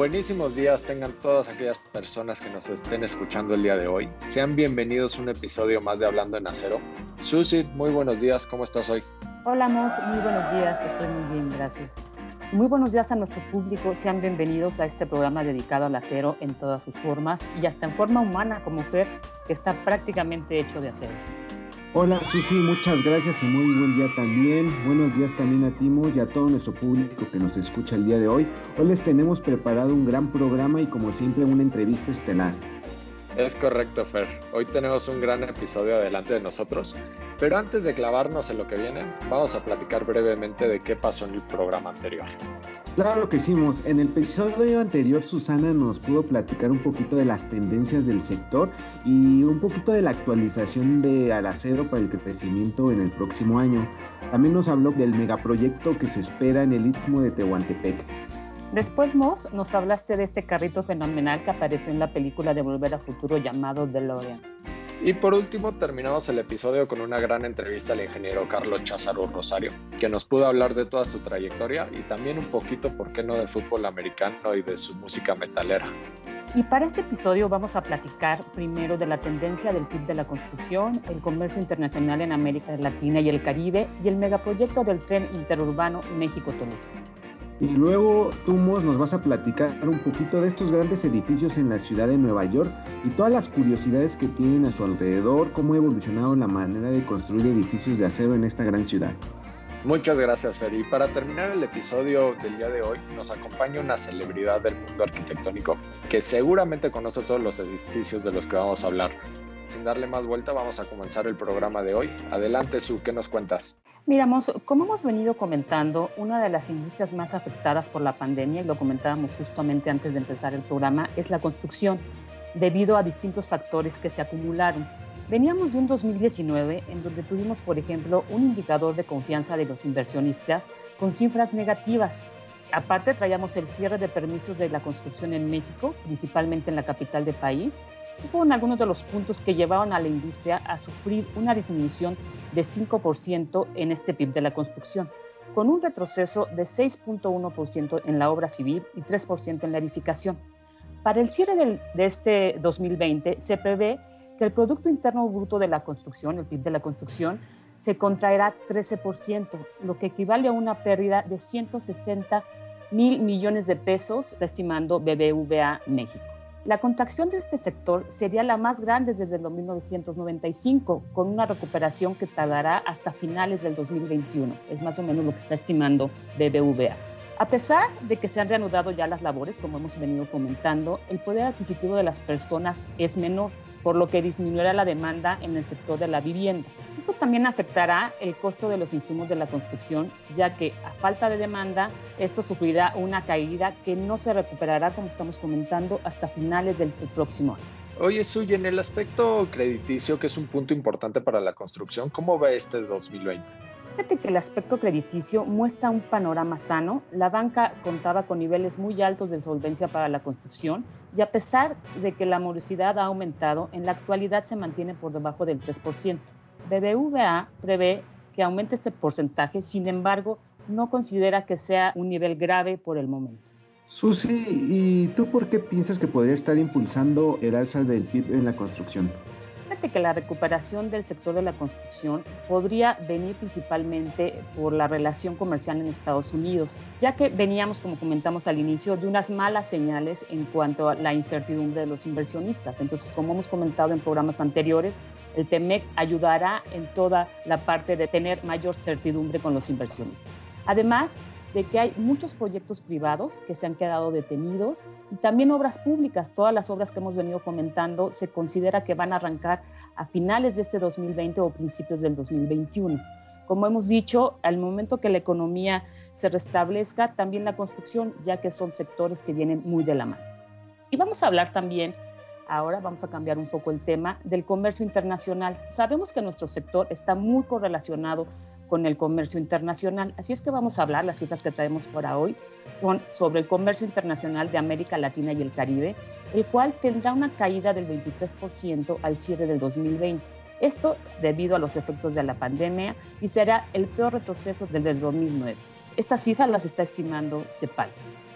Buenísimos días tengan todas aquellas personas que nos estén escuchando el día de hoy. Sean bienvenidos a un episodio más de Hablando en Acero. Susi, muy buenos días, ¿cómo estás hoy? Hola, Mos, muy buenos días, estoy muy bien, gracias. Muy buenos días a nuestro público, sean bienvenidos a este programa dedicado al acero en todas sus formas y hasta en forma humana como Fer, que está prácticamente hecho de acero. Hola Susi, muchas gracias y muy buen día también. Buenos días también a Timo y a todo nuestro público que nos escucha el día de hoy. Hoy les tenemos preparado un gran programa y como siempre una entrevista estelar. Es correcto, Fer. Hoy tenemos un gran episodio adelante de nosotros, pero antes de clavarnos en lo que viene, vamos a platicar brevemente de qué pasó en el programa anterior. Claro que hicimos. En el episodio anterior Susana nos pudo platicar un poquito de las tendencias del sector y un poquito de la actualización de al acero para el crecimiento en el próximo año. También nos habló del megaproyecto que se espera en el Istmo de Tehuantepec. Después, Moss, nos hablaste de este carrito fenomenal que apareció en la película de Volver a Futuro llamado DeLorean. Y por último, terminamos el episodio con una gran entrevista al ingeniero Carlos Cházaro Rosario, que nos pudo hablar de toda su trayectoria y también un poquito, por qué no, del fútbol americano y de su música metalera. Y para este episodio vamos a platicar primero de la tendencia del PIB de la construcción, el comercio internacional en América Latina y el Caribe y el megaproyecto del tren interurbano México-Toluca. Y luego, Tumos, nos vas a platicar un poquito de estos grandes edificios en la ciudad de Nueva York y todas las curiosidades que tienen a su alrededor, cómo ha evolucionado la manera de construir edificios de acero en esta gran ciudad. Muchas gracias, Fer. Y para terminar el episodio del día de hoy, nos acompaña una celebridad del mundo arquitectónico que seguramente conoce todos los edificios de los que vamos a hablar. Sin darle más vuelta, vamos a comenzar el programa de hoy. Adelante, Su, ¿qué nos cuentas? Miramos, como hemos venido comentando, una de las industrias más afectadas por la pandemia, y lo comentábamos justamente antes de empezar el programa, es la construcción, debido a distintos factores que se acumularon. Veníamos de un 2019 en donde tuvimos, por ejemplo, un indicador de confianza de los inversionistas con cifras negativas. Aparte, traíamos el cierre de permisos de la construcción en México, principalmente en la capital del país, estos fueron algunos de los puntos que llevaron a la industria a sufrir una disminución de 5% en este PIB de la construcción, con un retroceso de 6.1% en la obra civil y 3% en la edificación. Para el cierre de este 2020 se prevé que el Producto Interno Bruto de la construcción, el PIB de la construcción, se contraerá 13%, lo que equivale a una pérdida de 160 mil millones de pesos, estimando BBVA México. La contracción de este sector sería la más grande desde el 1995, con una recuperación que tardará hasta finales del 2021. Es más o menos lo que está estimando BBVA. A pesar de que se han reanudado ya las labores, como hemos venido comentando, el poder adquisitivo de las personas es menor por lo que disminuirá la demanda en el sector de la vivienda. Esto también afectará el costo de los insumos de la construcción, ya que a falta de demanda, esto sufrirá una caída que no se recuperará, como estamos comentando, hasta finales del próximo año. Oye, Suy, en el aspecto crediticio, que es un punto importante para la construcción, ¿cómo va este 2020? Fíjate que el aspecto crediticio muestra un panorama sano. La banca contaba con niveles muy altos de solvencia para la construcción y a pesar de que la morosidad ha aumentado, en la actualidad se mantiene por debajo del 3%. BBVA prevé que aumente este porcentaje, sin embargo, no considera que sea un nivel grave por el momento. Susi, ¿y tú por qué piensas que podría estar impulsando el alza del PIB en la construcción? Que la recuperación del sector de la construcción podría venir principalmente por la relación comercial en Estados Unidos, ya que veníamos, como comentamos al inicio, de unas malas señales en cuanto a la incertidumbre de los inversionistas. Entonces, como hemos comentado en programas anteriores, el TEMEC ayudará en toda la parte de tener mayor certidumbre con los inversionistas. Además, de que hay muchos proyectos privados que se han quedado detenidos y también obras públicas. Todas las obras que hemos venido comentando se considera que van a arrancar a finales de este 2020 o principios del 2021. Como hemos dicho, al momento que la economía se restablezca, también la construcción, ya que son sectores que vienen muy de la mano. Y vamos a hablar también ahora vamos a cambiar un poco el tema del comercio internacional. Sabemos que nuestro sector está muy correlacionado con el comercio internacional. Así es que vamos a hablar, las cifras que traemos para hoy son sobre el comercio internacional de América Latina y el Caribe, el cual tendrá una caída del 23% al cierre del 2020. Esto debido a los efectos de la pandemia y será el peor retroceso desde el 2009. Estas cifras las está estimando CEPAL.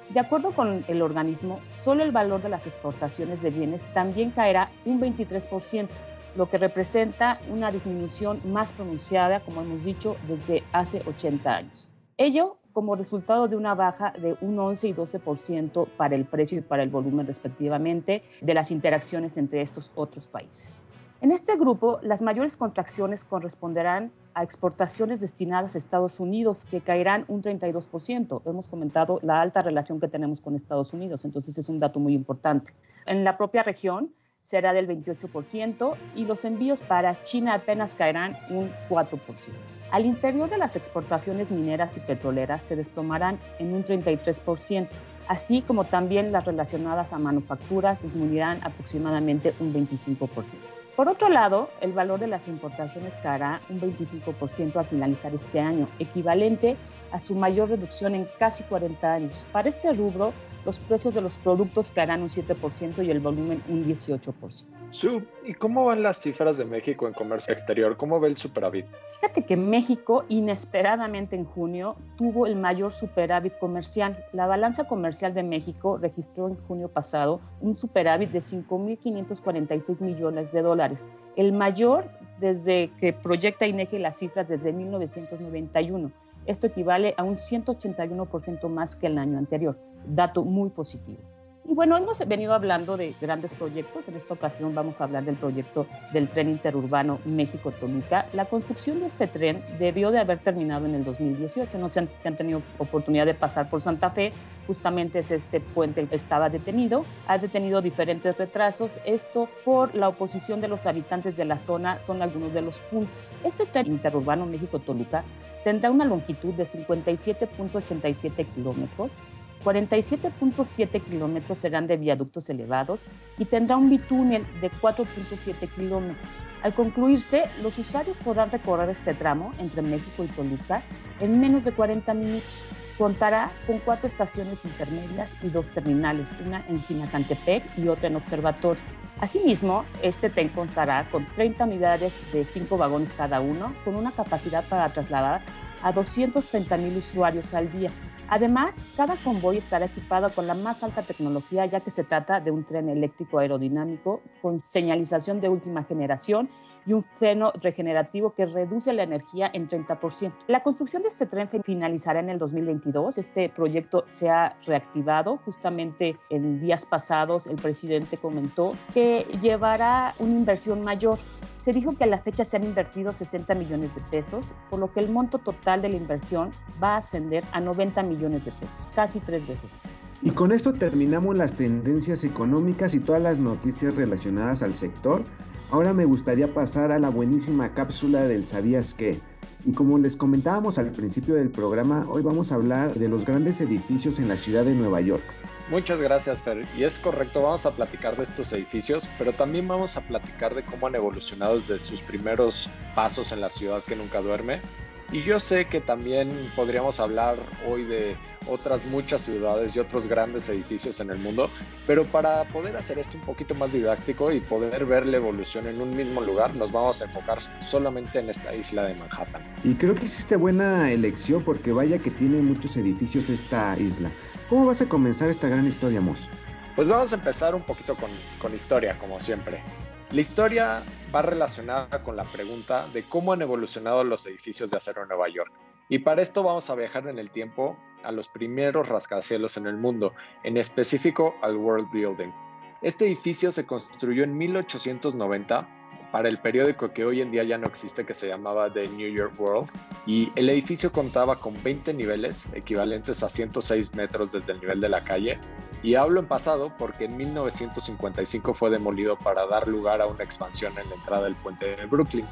De acuerdo con el organismo, solo el valor de las exportaciones de bienes también caerá un 23%, lo que representa una disminución más pronunciada, como hemos dicho, desde hace 80 años. Ello como resultado de una baja de un 11 y 12% para el precio y para el volumen respectivamente de las interacciones entre estos otros países. En este grupo, las mayores contracciones corresponderán a exportaciones destinadas a Estados Unidos, que caerán un 32%. Hemos comentado la alta relación que tenemos con Estados Unidos, entonces es un dato muy importante. En la propia región será del 28% y los envíos para China apenas caerán un 4%. Al interior de las exportaciones mineras y petroleras se desplomarán en un 33%, así como también las relacionadas a manufactura disminuirán aproximadamente un 25%. Por otro lado, el valor de las importaciones caerá un 25% al finalizar este año, equivalente a su mayor reducción en casi 40 años. Para este rubro, los precios de los productos caerán un 7% y el volumen un 18%. Su, ¿y cómo van las cifras de México en comercio exterior? ¿Cómo ve el superávit? Fíjate que México, inesperadamente en junio, tuvo el mayor superávit comercial. La balanza comercial de México registró en junio pasado un superávit de 5.546 millones de dólares, el mayor desde que proyecta INEGI las cifras desde 1991. Esto equivale a un 181% más que el año anterior, dato muy positivo. Y bueno, hemos venido hablando de grandes proyectos. En esta ocasión vamos a hablar del proyecto del tren interurbano México-Toluca. La construcción de este tren debió de haber terminado en el 2018. No se han, se han, tenido oportunidad de pasar por Santa Fe. Justamente es este puente que estaba detenido. Ha detenido diferentes retrasos. Esto por la oposición de los habitantes de la zona son algunos de los puntos. Este tren interurbano México-Toluca tendrá una longitud de 57.87 kilómetros 47.7 kilómetros serán de viaductos elevados y tendrá un bitúnel de 4.7 kilómetros. Al concluirse, los usuarios podrán recorrer este tramo entre México y Toluca en menos de 40 minutos. Contará con cuatro estaciones intermedias y dos terminales, una en Sinacantepec y otra en Observatorio. Asimismo, este tren contará con 30 unidades de 5 vagones cada uno, con una capacidad para trasladar a 230 mil usuarios al día. Además, cada convoy estará equipado con la más alta tecnología, ya que se trata de un tren eléctrico aerodinámico con señalización de última generación y un freno regenerativo que reduce la energía en 30%. La construcción de este tren finalizará en el 2022. Este proyecto se ha reactivado. Justamente en días pasados el presidente comentó que llevará una inversión mayor. Se dijo que a la fecha se han invertido 60 millones de pesos, por lo que el monto total de la inversión va a ascender a 90 millones de pesos, casi tres veces Y con esto terminamos las tendencias económicas y todas las noticias relacionadas al sector. Ahora me gustaría pasar a la buenísima cápsula del ¿Sabías qué? Y como les comentábamos al principio del programa, hoy vamos a hablar de los grandes edificios en la ciudad de Nueva York. Muchas gracias, Fer. Y es correcto, vamos a platicar de estos edificios, pero también vamos a platicar de cómo han evolucionado desde sus primeros pasos en la ciudad que nunca duerme. Y yo sé que también podríamos hablar hoy de otras muchas ciudades y otros grandes edificios en el mundo, pero para poder hacer esto un poquito más didáctico y poder ver la evolución en un mismo lugar, nos vamos a enfocar solamente en esta isla de Manhattan. Y creo que hiciste buena elección porque vaya que tiene muchos edificios esta isla. ¿Cómo vas a comenzar esta gran historia, Moss? Pues vamos a empezar un poquito con, con historia, como siempre. La historia va relacionada con la pregunta de cómo han evolucionado los edificios de acero en Nueva York. Y para esto vamos a viajar en el tiempo a los primeros rascacielos en el mundo, en específico al World Building. Este edificio se construyó en 1890 para el periódico que hoy en día ya no existe, que se llamaba The New York World, y el edificio contaba con 20 niveles, equivalentes a 106 metros desde el nivel de la calle, y hablo en pasado porque en 1955 fue demolido para dar lugar a una expansión en la entrada del puente de Brooklyn.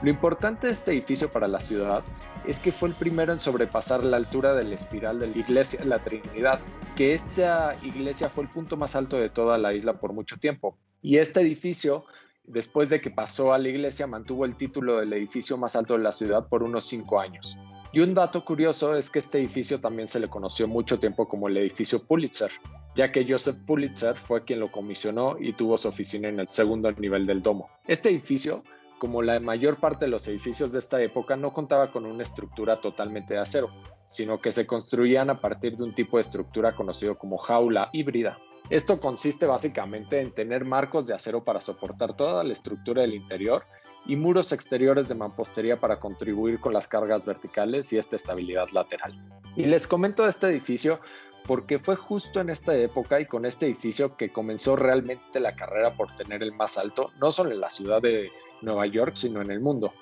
Lo importante de este edificio para la ciudad es que fue el primero en sobrepasar la altura de la espiral de la iglesia La Trinidad, que esta iglesia fue el punto más alto de toda la isla por mucho tiempo. Y este edificio, después de que pasó a la iglesia, mantuvo el título del edificio más alto de la ciudad por unos cinco años. Y un dato curioso es que este edificio también se le conoció mucho tiempo como el edificio Pulitzer, ya que Joseph Pulitzer fue quien lo comisionó y tuvo su oficina en el segundo nivel del domo. Este edificio como la mayor parte de los edificios de esta época no contaba con una estructura totalmente de acero, sino que se construían a partir de un tipo de estructura conocido como jaula híbrida. Esto consiste básicamente en tener marcos de acero para soportar toda la estructura del interior y muros exteriores de mampostería para contribuir con las cargas verticales y esta estabilidad lateral. Y les comento de este edificio porque fue justo en esta época y con este edificio que comenzó realmente la carrera por tener el más alto, no solo en la ciudad de Nueva York, sino en el mundo.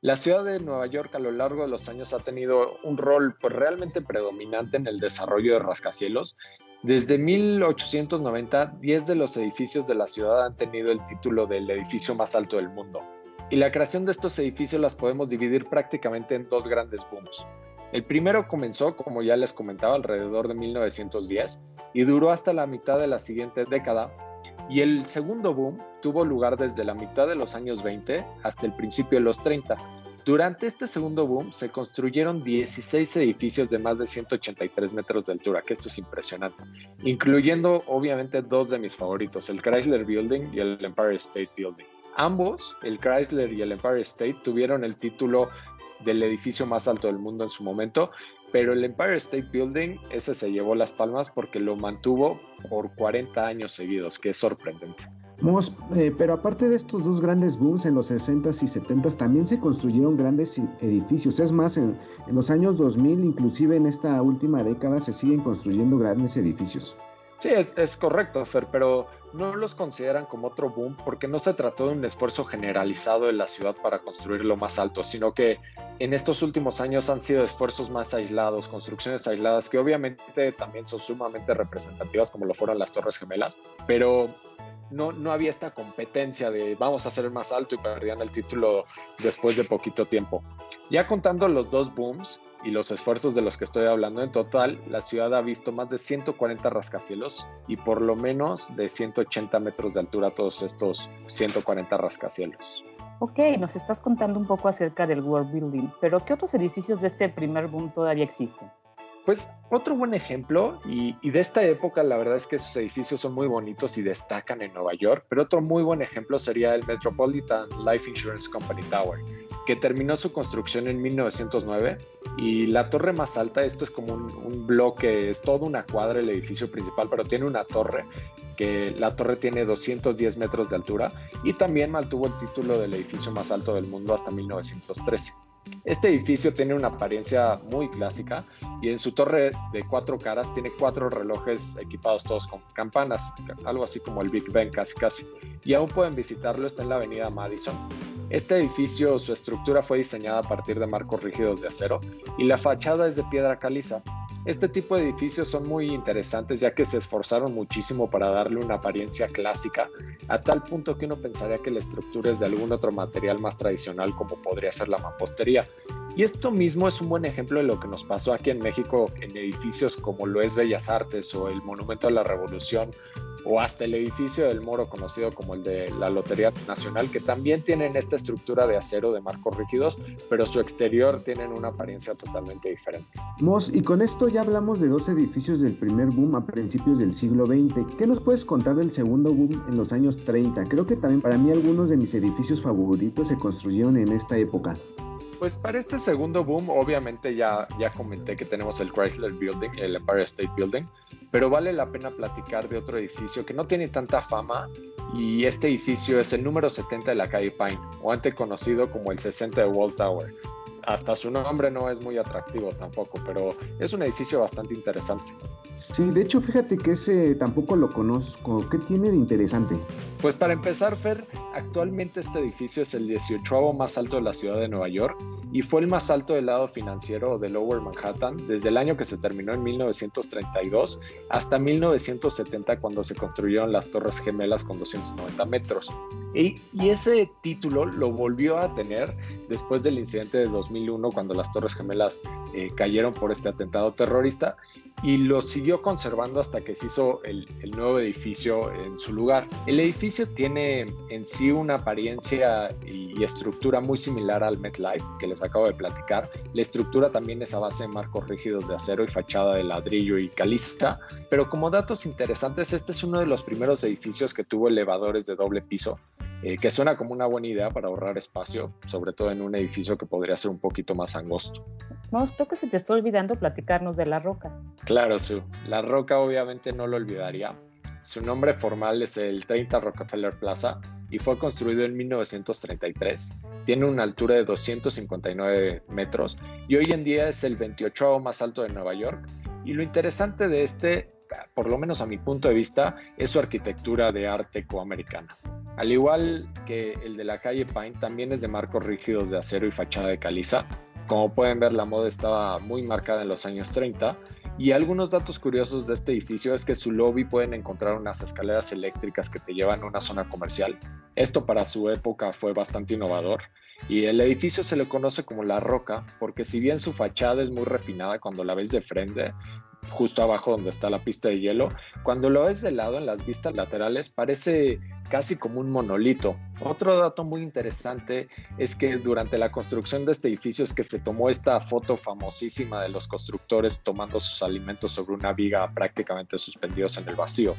La ciudad de Nueva York a lo largo de los años ha tenido un rol pues, realmente predominante en el desarrollo de rascacielos. Desde 1890, 10 de los edificios de la ciudad han tenido el título del edificio más alto del mundo. Y la creación de estos edificios las podemos dividir prácticamente en dos grandes booms. El primero comenzó, como ya les comentaba, alrededor de 1910 y duró hasta la mitad de la siguiente década. Y el segundo boom tuvo lugar desde la mitad de los años 20 hasta el principio de los 30. Durante este segundo boom se construyeron 16 edificios de más de 183 metros de altura, que esto es impresionante, incluyendo obviamente dos de mis favoritos, el Chrysler Building y el Empire State Building. Ambos, el Chrysler y el Empire State, tuvieron el título del edificio más alto del mundo en su momento, pero el Empire State Building, ese se llevó las palmas porque lo mantuvo por 40 años seguidos, que es sorprendente. Eh, pero aparte de estos dos grandes booms en los 60s y 70s, también se construyeron grandes edificios. Es más, en, en los años 2000, inclusive en esta última década, se siguen construyendo grandes edificios. Sí, es, es correcto, Fer, pero no los consideran como otro boom porque no se trató de un esfuerzo generalizado de la ciudad para construir lo más alto, sino que en estos últimos años han sido esfuerzos más aislados, construcciones aisladas que obviamente también son sumamente representativas como lo fueron las Torres Gemelas, pero no, no había esta competencia de vamos a el más alto y perdían el título después de poquito tiempo. Ya contando los dos booms, y los esfuerzos de los que estoy hablando, en total la ciudad ha visto más de 140 rascacielos y por lo menos de 180 metros de altura todos estos 140 rascacielos. Ok, nos estás contando un poco acerca del World Building, pero ¿qué otros edificios de este primer boom todavía existen? Pues otro buen ejemplo, y, de esta época la verdad es que sus edificios son muy bonitos y destacan en Nueva York, pero otro muy buen ejemplo sería el Metropolitan Life Insurance Company Tower, que terminó su construcción en 1909 y la torre más alta, esto es como un, bloque, es toda una cuadra el edificio principal, pero tiene una torre, que la torre tiene 210 metros de altura y también mantuvo el título del edificio más alto del mundo hasta 1913. Este edificio tiene una apariencia muy clásica y en su torre de cuatro caras tiene cuatro relojes equipados todos con campanas, algo así como el Big Ben casi casi. Y aún pueden visitarlo, está en la avenida Madison este edificio, su estructura fue diseñada a partir de marcos rígidos de acero y la fachada es de piedra caliza. Este tipo de edificios son muy interesantes ya que se esforzaron muchísimo para darle una apariencia clásica, a tal punto que uno pensaría que la estructura es de algún otro material más tradicional como podría ser la mampostería. Y esto mismo es un buen ejemplo de lo que nos pasó aquí en México en edificios como lo es Bellas Artes o el Monumento a la Revolución o hasta el edificio del Moro conocido como el de la Lotería Nacional, que también tienen esta estructura de acero de marcos rígidos, pero su exterior tienen una apariencia totalmente diferente. Mos, y con esto ya hablamos de dos edificios del primer boom a principios del siglo XX. ¿Qué nos puedes contar del segundo boom en los años 30? Creo que también para mí algunos de mis edificios favoritos se construyeron en esta época. Pues para este segundo boom, obviamente ya, ya comenté que tenemos el Chrysler Building, el Empire State Building, pero vale la pena platicar de otro edificio que no tiene tanta fama y este edificio es el número 70 de la calle Pine, o antes conocido como el 60 de Wall Tower. Hasta su nombre no es muy atractivo tampoco, pero es un edificio bastante interesante. Sí, de hecho, fíjate que ese tampoco lo conozco. ¿Qué tiene de interesante? Pues para empezar, Fer, actualmente este edificio es el 18 más alto de la ciudad de Nueva York y fue el más alto del lado financiero de Lower Manhattan desde el año que se terminó en 1932 hasta 1970 cuando se construyeron las Torres Gemelas con 290 metros. Y, ese título lo volvió a tener después del incidente de 2001 cuando las Torres Gemelas eh, cayeron por este atentado terrorista y lo siguió conservando hasta que se hizo el, nuevo edificio en su lugar. El edificio tiene en sí una apariencia y, estructura muy similar al MetLife que les acabo de platicar. La estructura también es a base de marcos rígidos de acero y fachada de ladrillo y caliza, pero como datos interesantes, este es uno de los primeros edificios que tuvo elevadores de doble piso eh, que suena como una buena idea para ahorrar espacio, sobre todo en un edificio que podría ser un poquito más angosto. No, creo que se te está olvidando platicarnos de la roca. Claro, Su. La roca obviamente no lo olvidaría. Su nombre formal es el 30 Rockefeller Plaza y fue construido en 1933. Tiene una altura de 259 metros y hoy en día es el 28 más alto de Nueva York. Y lo interesante de este, por lo menos a mi punto de vista, es su arquitectura de arte coamericana. Al igual que el de la calle Pine, también es de marcos rígidos de acero y fachada de caliza. Como pueden ver, la moda estaba muy marcada en los años 30 y algunos datos curiosos de este edificio es que su lobby pueden encontrar unas escaleras eléctricas que te llevan a una zona comercial. Esto para su época fue bastante innovador. Y el edificio se le conoce como La Roca porque si bien su fachada es muy refinada cuando la ves de frente, justo abajo donde está la pista de hielo, cuando lo ves de lado en las vistas laterales parece casi como un monolito. Otro dato muy interesante es que durante la construcción de este edificio es que se tomó esta foto famosísima de los constructores tomando sus alimentos sobre una viga prácticamente suspendidos en el vacío.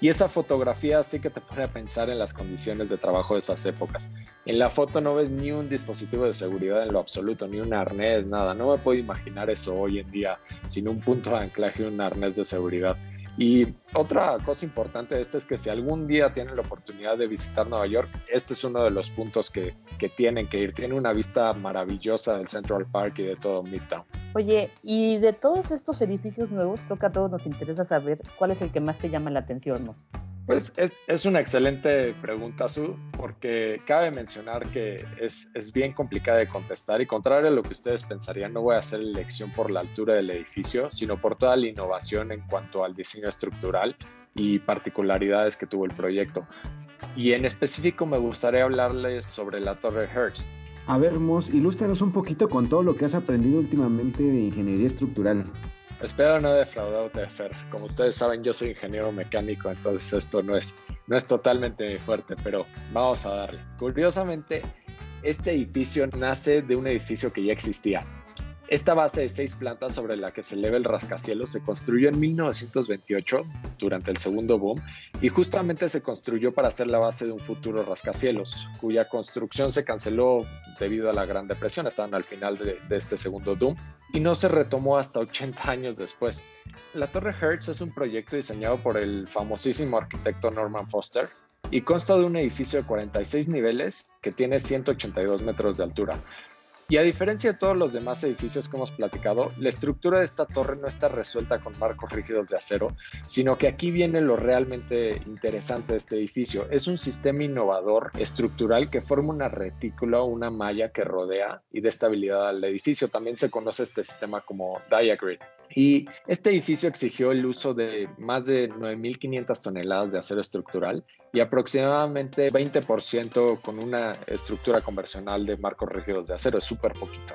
Y esa fotografía sí que te pone a pensar en las condiciones de trabajo de esas épocas. En la foto no ves ni un dispositivo de seguridad en lo absoluto, ni un arnés, nada. No me puedo imaginar eso hoy en día sin un punto de anclaje y un arnés de seguridad. Y otra cosa importante de este es que si algún día tienen la oportunidad de visitar Nueva York, este es uno de los puntos que, que tienen que ir. Tiene una vista maravillosa del Central Park y de todo Midtown. Oye, y de todos estos edificios nuevos, creo que a todos nos interesa saber cuál es el que más te llama la atención, ¿no? Pues es, es, una excelente pregunta, Su, porque cabe mencionar que es, es, bien complicada de contestar y contrario a lo que ustedes pensarían, no voy a hacer elección por la altura del edificio, sino por toda la innovación en cuanto al diseño estructural y particularidades que tuvo el proyecto. Y en específico me gustaría hablarles sobre la Torre Hearst. A ver, Mos, ilústranos un poquito con todo lo que has aprendido últimamente de ingeniería estructural. Espero no defraudarte, Fer. Como ustedes saben, yo soy ingeniero mecánico, entonces esto no es, no es totalmente fuerte, pero vamos a darle. Curiosamente, este edificio nace de un edificio que ya existía. Esta base de seis plantas sobre la que se eleva el rascacielos se construyó en 1928 durante el segundo boom y justamente se construyó para ser la base de un futuro rascacielos, cuya construcción se canceló debido a la Gran Depresión, estaban al final de, de este segundo boom y no se retomó hasta 80 años después. La Torre Hertz es un proyecto diseñado por el famosísimo arquitecto Norman Foster y consta de un edificio de 46 niveles que tiene 182 metros de altura. Y a diferencia de todos los demás edificios que hemos platicado, la estructura de esta torre no está resuelta con marcos rígidos de acero, sino que aquí viene lo realmente interesante de este edificio. Es un sistema innovador estructural que forma una retícula o una malla que rodea y da estabilidad al edificio. También se conoce este sistema como diagrid. Y este edificio exigió el uso de más de 9.500 toneladas de acero estructural y aproximadamente 20% con una estructura convencional de marcos rígidos de acero. Es súper poquito.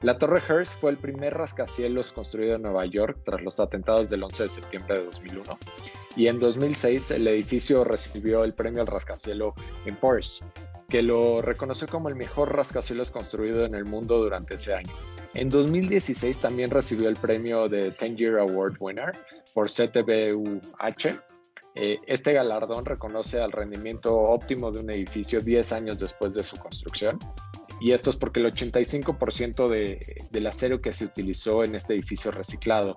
La Torre Hearst fue el primer rascacielos construido en Nueva York tras los atentados del 11 de septiembre de 2001. Y en 2006 el edificio recibió el premio al rascacielos en Porsche, que lo reconoció como el mejor rascacielos construido en el mundo durante ese año. En 2016 también recibió el premio de 10 Year Award Winner por CTBUH. Eh, este galardón reconoce al rendimiento óptimo de un edificio 10 años después de su construcción. Y esto es porque el 85% de, del acero que se utilizó en este edificio reciclado.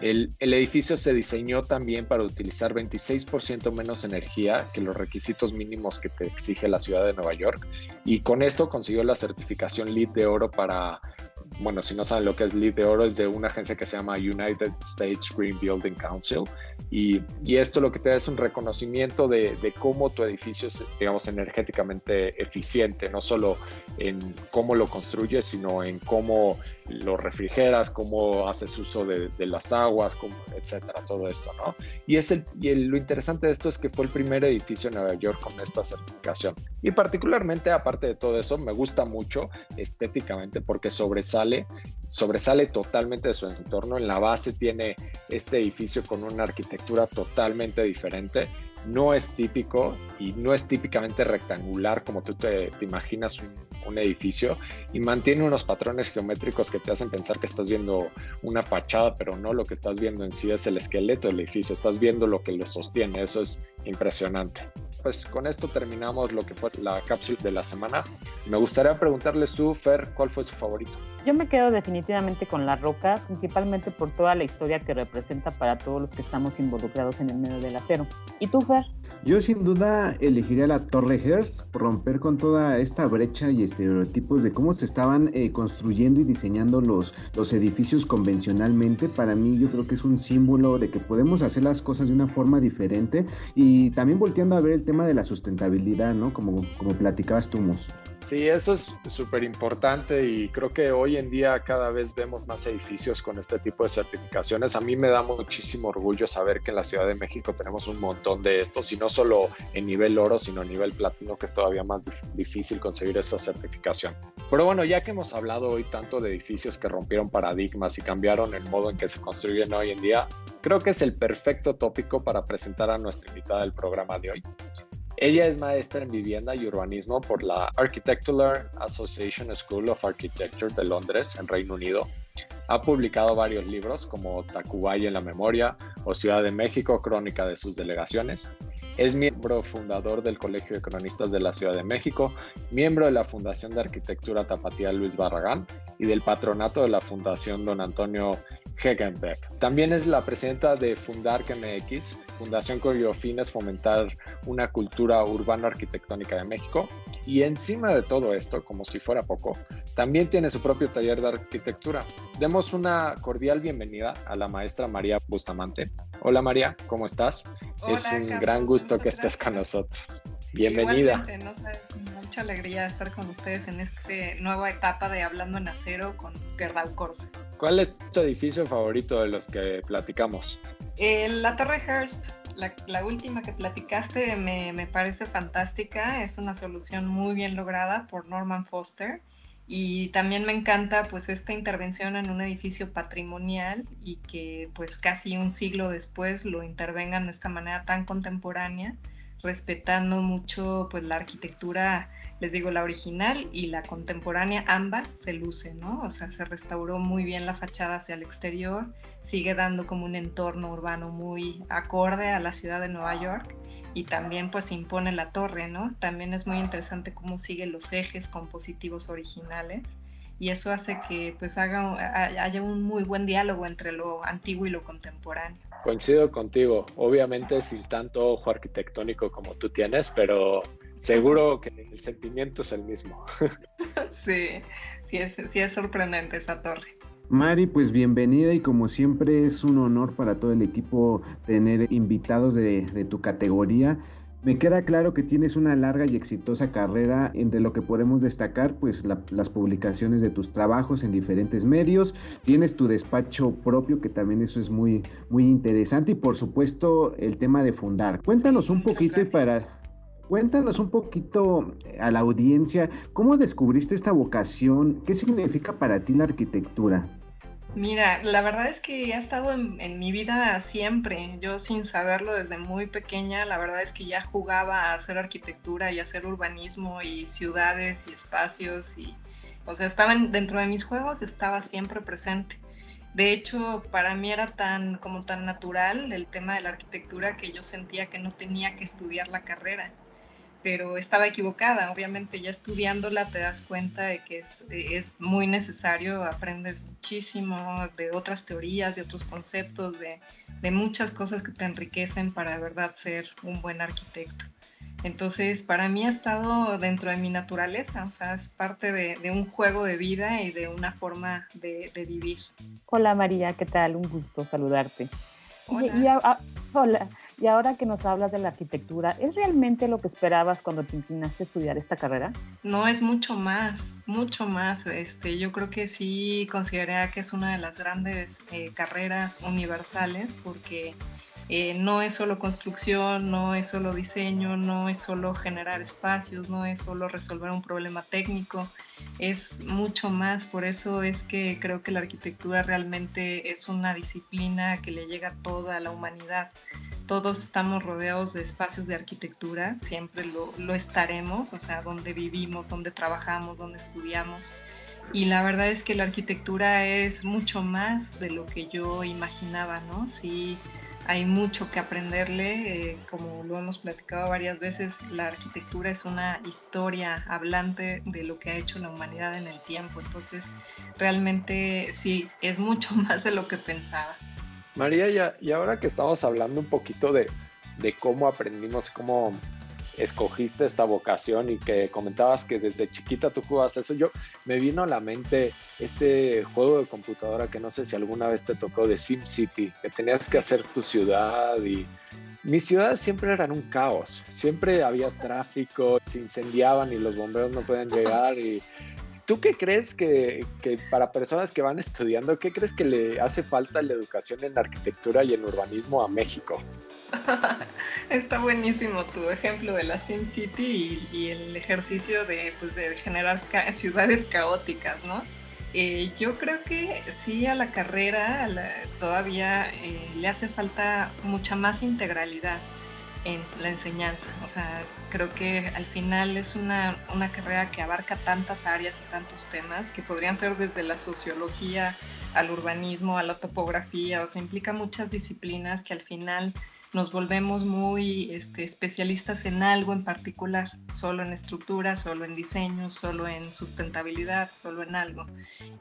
El, el, edificio se diseñó también para utilizar 26% menos energía que los requisitos mínimos que te exige la ciudad de Nueva York y con esto consiguió la certificación LEED de oro para bueno, si no saben lo que es LEED de oro, es de una agencia que se llama United States Green Building Council. Y, y esto lo que te da es un reconocimiento de, de, cómo tu edificio es, digamos, energéticamente eficiente, no solo en cómo lo construyes, sino en cómo lo refrigeras, cómo haces uso de, las aguas, cómo, etcétera, todo esto, ¿no? Y, es el, y lo interesante de esto es que fue el primer edificio en Nueva York con esta certificación. Y particularmente, aparte de todo eso, me gusta mucho estéticamente porque sobresale, sobresale totalmente de su entorno. En la base tiene este edificio con una arquitectura totalmente diferente no es típico y no es típicamente rectangular como tú te, imaginas un, un, edificio y mantiene unos patrones geométricos que te hacen pensar que estás viendo una fachada, pero no lo que estás viendo en sí es el esqueleto del edificio, estás viendo lo que lo sostiene, eso es impresionante. Pues con esto terminamos lo que fue la cápsula de la semana. Me gustaría preguntarle su Fer, ¿cuál fue su favorito? Yo me quedo definitivamente con La Roca, principalmente por toda la historia que representa para todos los que estamos involucrados en el medio del acero. ¿Y tú, Fer? Yo sin duda elegiría la Torre Hearst, romper con toda esta brecha y estereotipos de cómo se estaban eh, construyendo y diseñando los, los edificios convencionalmente. Para mí yo creo que es un símbolo de que podemos hacer las cosas de una forma diferente y también volteando a ver el tema de la sustentabilidad, ¿no? Como, como platicabas tú, Mus. Sí, eso es súper importante y creo que hoy en día cada vez vemos más edificios con este tipo de certificaciones. A mí me da muchísimo orgullo saber que en la Ciudad de México tenemos un montón de estos y no solo en nivel oro, sino en nivel platino, que es todavía más difícil conseguir esta certificación. Pero bueno, ya que hemos hablado hoy tanto de edificios que rompieron paradigmas y cambiaron el modo en que se construyen hoy en día, creo que es el perfecto tópico para presentar a nuestra invitada del programa de hoy. Ella es maestra en vivienda y urbanismo por la Architectural Association School of Architecture de Londres, en Reino Unido. Ha publicado varios libros como Tacubaya en la memoria o Ciudad de México, crónica de sus delegaciones. Es miembro fundador del Colegio de Cronistas de la Ciudad de México, miembro de la Fundación de Arquitectura Tapatía Luis Barragán y del patronato de la Fundación Don Antonio Hegenbeck. También es la presidenta de Fundar MX, fundación cuyo fin es fomentar una cultura urbana arquitectónica de México. Y encima de todo esto, como si fuera poco, también tiene su propio taller de arquitectura. Demos una cordial bienvenida a la maestra María Bustamante. Hola María, ¿cómo estás? es un gran gusto que estés con nosotros. Bienvenida. no sabes, mucha alegría estar con ustedes en esta nueva etapa de Hablando en Acero con Gerdau Corsa. ¿Cuál es tu edificio favorito de los que platicamos? la Torre Hearst, la, última que platicaste, me, me, parece fantástica. Es una solución muy bien lograda por Norman Foster. Y también me encanta pues esta intervención en un edificio patrimonial y que pues casi un siglo después lo intervengan de esta manera tan contemporánea respetando mucho pues la arquitectura, les digo, la original y la contemporánea, ambas se lucen, ¿no? O sea, se restauró muy bien la fachada hacia el exterior, sigue dando como un entorno urbano muy acorde a la ciudad de Nueva York y también pues impone la torre, ¿no? También es muy interesante cómo siguen los ejes compositivos originales y eso hace que pues haga, haya un muy buen diálogo entre lo antiguo y lo contemporáneo. Coincido contigo, obviamente sin tanto ojo arquitectónico como tú tienes, pero seguro que el sentimiento es el mismo. sí, sí es, sí es sorprendente esa torre. Mari, pues bienvenida y como siempre es un honor para todo el equipo tener invitados de, de tu categoría. Me queda claro que tienes una larga y exitosa carrera, entre lo que podemos destacar, pues las publicaciones de tus trabajos en diferentes medios, tienes tu despacho propio, que también eso es muy, muy interesante, y por supuesto el tema de fundar. Cuéntanos un poquito y para, Cuéntanos un poquito a la audiencia, ¿cómo descubriste esta vocación? ¿Qué significa para ti la arquitectura? Mira, la verdad es que ha estado en, mi vida siempre. Yo sin saberlo desde muy pequeña, la verdad es que ya jugaba a hacer arquitectura y hacer urbanismo y ciudades y espacios y, o sea, estaban dentro de mis juegos, estaba siempre presente. De hecho, para mí era tan como tan natural el tema de la arquitectura que yo sentía que no tenía que estudiar la carrera pero estaba equivocada. Obviamente ya estudiándola te das cuenta de que es, es, muy necesario, aprendes muchísimo de otras teorías, de otros conceptos, de, de, muchas cosas que te enriquecen para de verdad ser un buen arquitecto. Entonces, para mí ha estado dentro de mi naturaleza, o sea, es parte de, de un juego de vida y de una forma de, de, vivir. Hola María, ¿qué tal? Un gusto saludarte. Hola. hola. Y ahora que nos hablas de la arquitectura, ¿es realmente lo que esperabas cuando te inclinaste a estudiar esta carrera? No, es mucho más, mucho más. Este, yo creo que sí consideraría que es una de las grandes eh, carreras universales porque eh, no es solo construcción, no es solo diseño, no es solo generar espacios, no es solo resolver un problema técnico, es mucho más. Por eso es que creo que la arquitectura realmente es una disciplina que le llega a toda la humanidad todos estamos rodeados de espacios de arquitectura, siempre lo, estaremos, o sea, donde vivimos, donde trabajamos, donde estudiamos. Y la verdad es que la arquitectura es mucho más de lo que yo imaginaba, ¿no? Sí, hay mucho que aprenderle, eh, como lo hemos platicado varias veces, la arquitectura es una historia hablante de lo que ha hecho la humanidad en el tiempo, entonces realmente sí, es mucho más de lo que pensaba. María, y ahora que estamos hablando un poquito de, de cómo aprendimos, cómo escogiste esta vocación y que comentabas que desde chiquita tú jugabas eso, yo me vino a la mente este juego de computadora que no sé si alguna vez te tocó de SimCity, que tenías que hacer tu ciudad y mis ciudades siempre eran un caos, siempre había tráfico, se incendiaban y los bomberos no podían llegar y ¿Tú qué crees que, que, para personas que van estudiando, qué crees que le hace falta la educación en arquitectura y en urbanismo a México? Está buenísimo tu ejemplo de la SimCity y, y el ejercicio de, pues, de generar ciudades caóticas, ¿no? Eh, yo creo que sí a la carrera todavía eh, le hace falta mucha más integralidad en la enseñanza. O sea, creo que al final es una, una carrera que abarca tantas áreas y tantos temas que podrían ser desde la sociología al urbanismo, a la topografía, o sea, implica muchas disciplinas que al final nos volvemos muy este, especialistas en algo en particular, solo en estructura, solo en diseño, solo en sustentabilidad, solo en algo.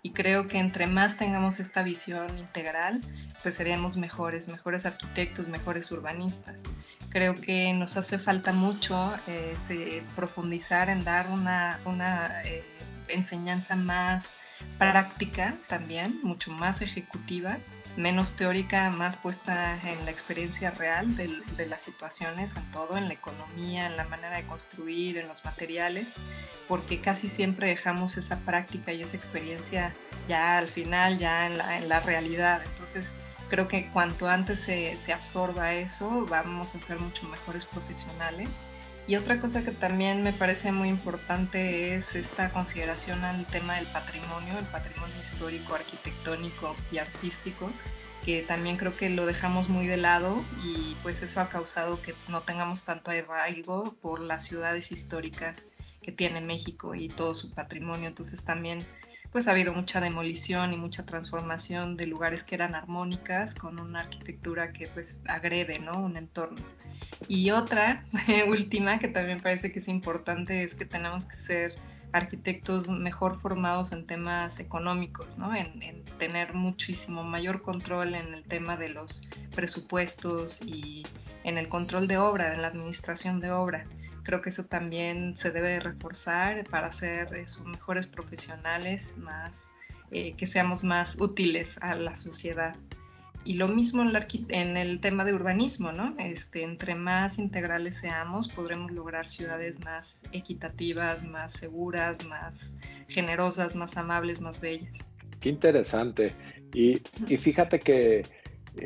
Y creo que entre más tengamos esta visión integral, pues seríamos mejores, mejores arquitectos, mejores urbanistas. Creo que nos hace falta mucho eh, profundizar en dar una, eh, enseñanza más práctica también, mucho más ejecutiva menos teórica, más puesta en la experiencia real de, las situaciones, en todo, en la economía, en la manera de construir, en los materiales, porque casi siempre dejamos esa práctica y esa experiencia ya al final, ya en la, en la realidad. Entonces, creo que cuanto antes se, se absorba eso, vamos a ser mucho mejores profesionales. Y otra cosa que también me parece muy importante es esta consideración al tema del patrimonio, el patrimonio histórico, arquitectónico y artístico, que también creo que lo dejamos muy de lado y pues eso ha causado que no tengamos tanto arraigo por las ciudades históricas que tiene México y todo su patrimonio. Entonces también pues ha habido mucha demolición y mucha transformación de lugares que eran armónicas con una arquitectura que pues agrede, ¿no? Un entorno. Y otra última que también parece que es importante es que tenemos que ser arquitectos mejor formados en temas económicos, ¿no? en, en, tener muchísimo mayor control en el tema de los presupuestos y en el control de obra, en la administración de obra. Creo que eso también se debe reforzar para ser eso, mejores profesionales, más, eh, que seamos más útiles a la sociedad. Y lo mismo en, en, el tema de urbanismo, ¿no? Este, entre más integrales seamos, podremos lograr ciudades más equitativas, más seguras, más generosas, más amables, más bellas. Qué interesante. Y, y fíjate que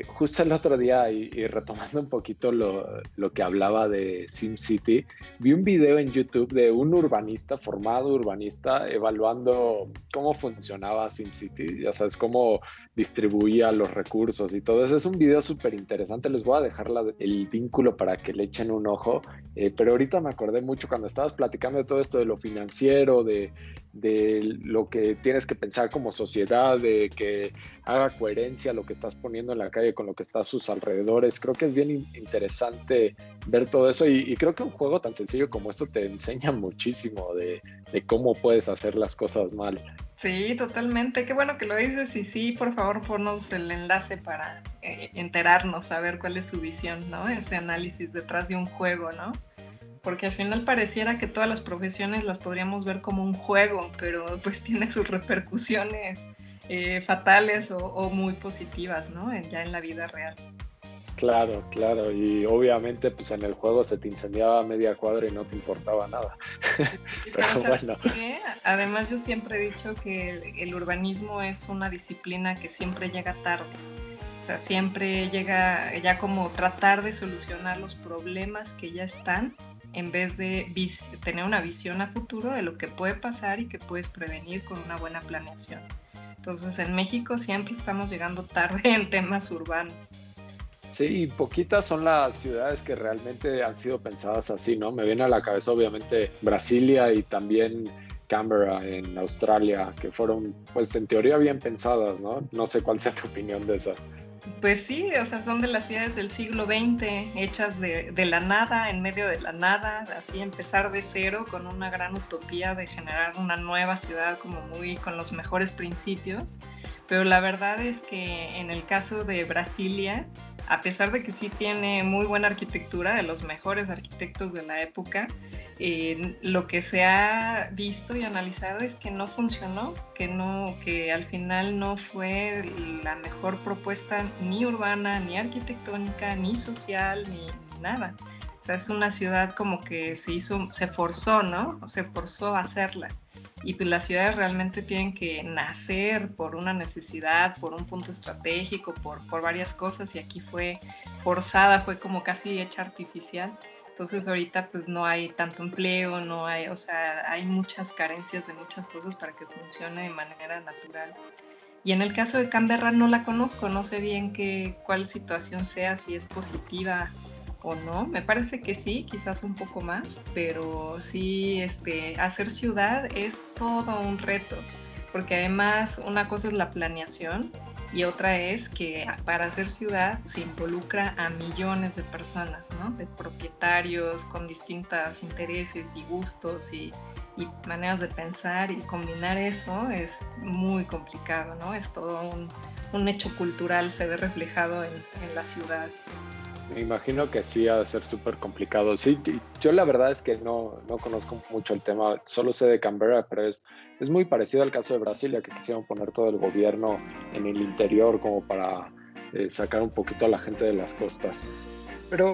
justo el otro día, y, retomando un poquito lo, lo, que hablaba de SimCity, vi un video en YouTube de un urbanista, formado urbanista, evaluando cómo funcionaba SimCity, ya sabes, cómo distribuía los recursos y todo eso. Es un video súper interesante, les voy a dejar el vínculo para que le echen un ojo, eh, pero ahorita me acordé mucho cuando estabas platicando de todo esto de lo financiero, de, de lo que tienes que pensar como sociedad, de que haga coherencia lo que estás poniendo en la calle con lo que está a sus alrededores. Creo que es bien interesante ver todo eso y, creo que un juego tan sencillo como esto te enseña muchísimo de, cómo puedes hacer las cosas mal. Sí, totalmente. Qué bueno que lo dices y sí, por favor, ponnos el enlace para eh, enterarnos, saber cuál es su visión, ¿no? Ese análisis detrás de un juego, ¿no? porque al final pareciera que todas las profesiones las podríamos ver como un juego, pero pues tiene sus repercusiones eh, fatales o, muy positivas, ¿no? ya en la vida real. Claro, claro, y obviamente pues en el juego se te incendiaba media cuadra y no te importaba nada. Pero bueno. Además yo siempre he dicho que el, urbanismo es una disciplina que siempre llega tarde. O sea, siempre llega ya como tratar de solucionar los problemas que ya están en vez de tener una visión a futuro de lo que puede pasar y que puedes prevenir con una buena planeación. Entonces en México siempre estamos llegando tarde en temas urbanos. Sí, poquitas son las ciudades que realmente han sido pensadas así, ¿no? Me viene a la cabeza obviamente Brasilia y también Canberra en Australia, que fueron pues en teoría bien pensadas, ¿no? No sé cuál sea tu opinión de eso. Pues sí, o sea, son de las ciudades del siglo XX, hechas de, de, la nada, en medio de la nada, así empezar de cero con una gran utopía de generar una nueva ciudad como muy con los mejores principios. Pero la verdad es que en el caso de Brasilia, a pesar de que sí tiene muy buena arquitectura, de los mejores arquitectos de la época, eh, lo que se ha visto y analizado es que no funcionó, que, no, que al final no fue la mejor propuesta ni urbana, ni arquitectónica, ni social, ni, ni nada. O sea, es una ciudad como que se hizo, se forzó, ¿no? Se forzó a hacerla y pues las ciudades realmente tienen que nacer por una necesidad, por un punto estratégico, por, por varias cosas y aquí fue forzada, fue como casi hecha artificial. Entonces ahorita pues no hay tanto empleo, no hay, o sea, hay muchas carencias de muchas cosas para que funcione de manera natural. Y en el caso de Canberra no la conozco, no sé bien qué, cuál situación sea, si es positiva o no. Me parece que sí, quizás un poco más, pero sí, este, hacer ciudad es todo un reto, porque además una cosa es la planeación y otra es que para hacer ciudad se involucra a millones de personas, ¿no? De propietarios con distintos intereses y gustos y, maneras de pensar y combinar eso es muy complicado, ¿no? Es todo un, hecho cultural, se ve reflejado en, en las ciudades. Me imagino que sí ha de ser súper complicado. Sí, yo la verdad es que no, no, conozco mucho el tema, solo sé de Canberra, pero es, es muy parecido al caso de Brasilia, que quisieron poner todo el gobierno en el interior como para eh, sacar un poquito a la gente de las costas. Pero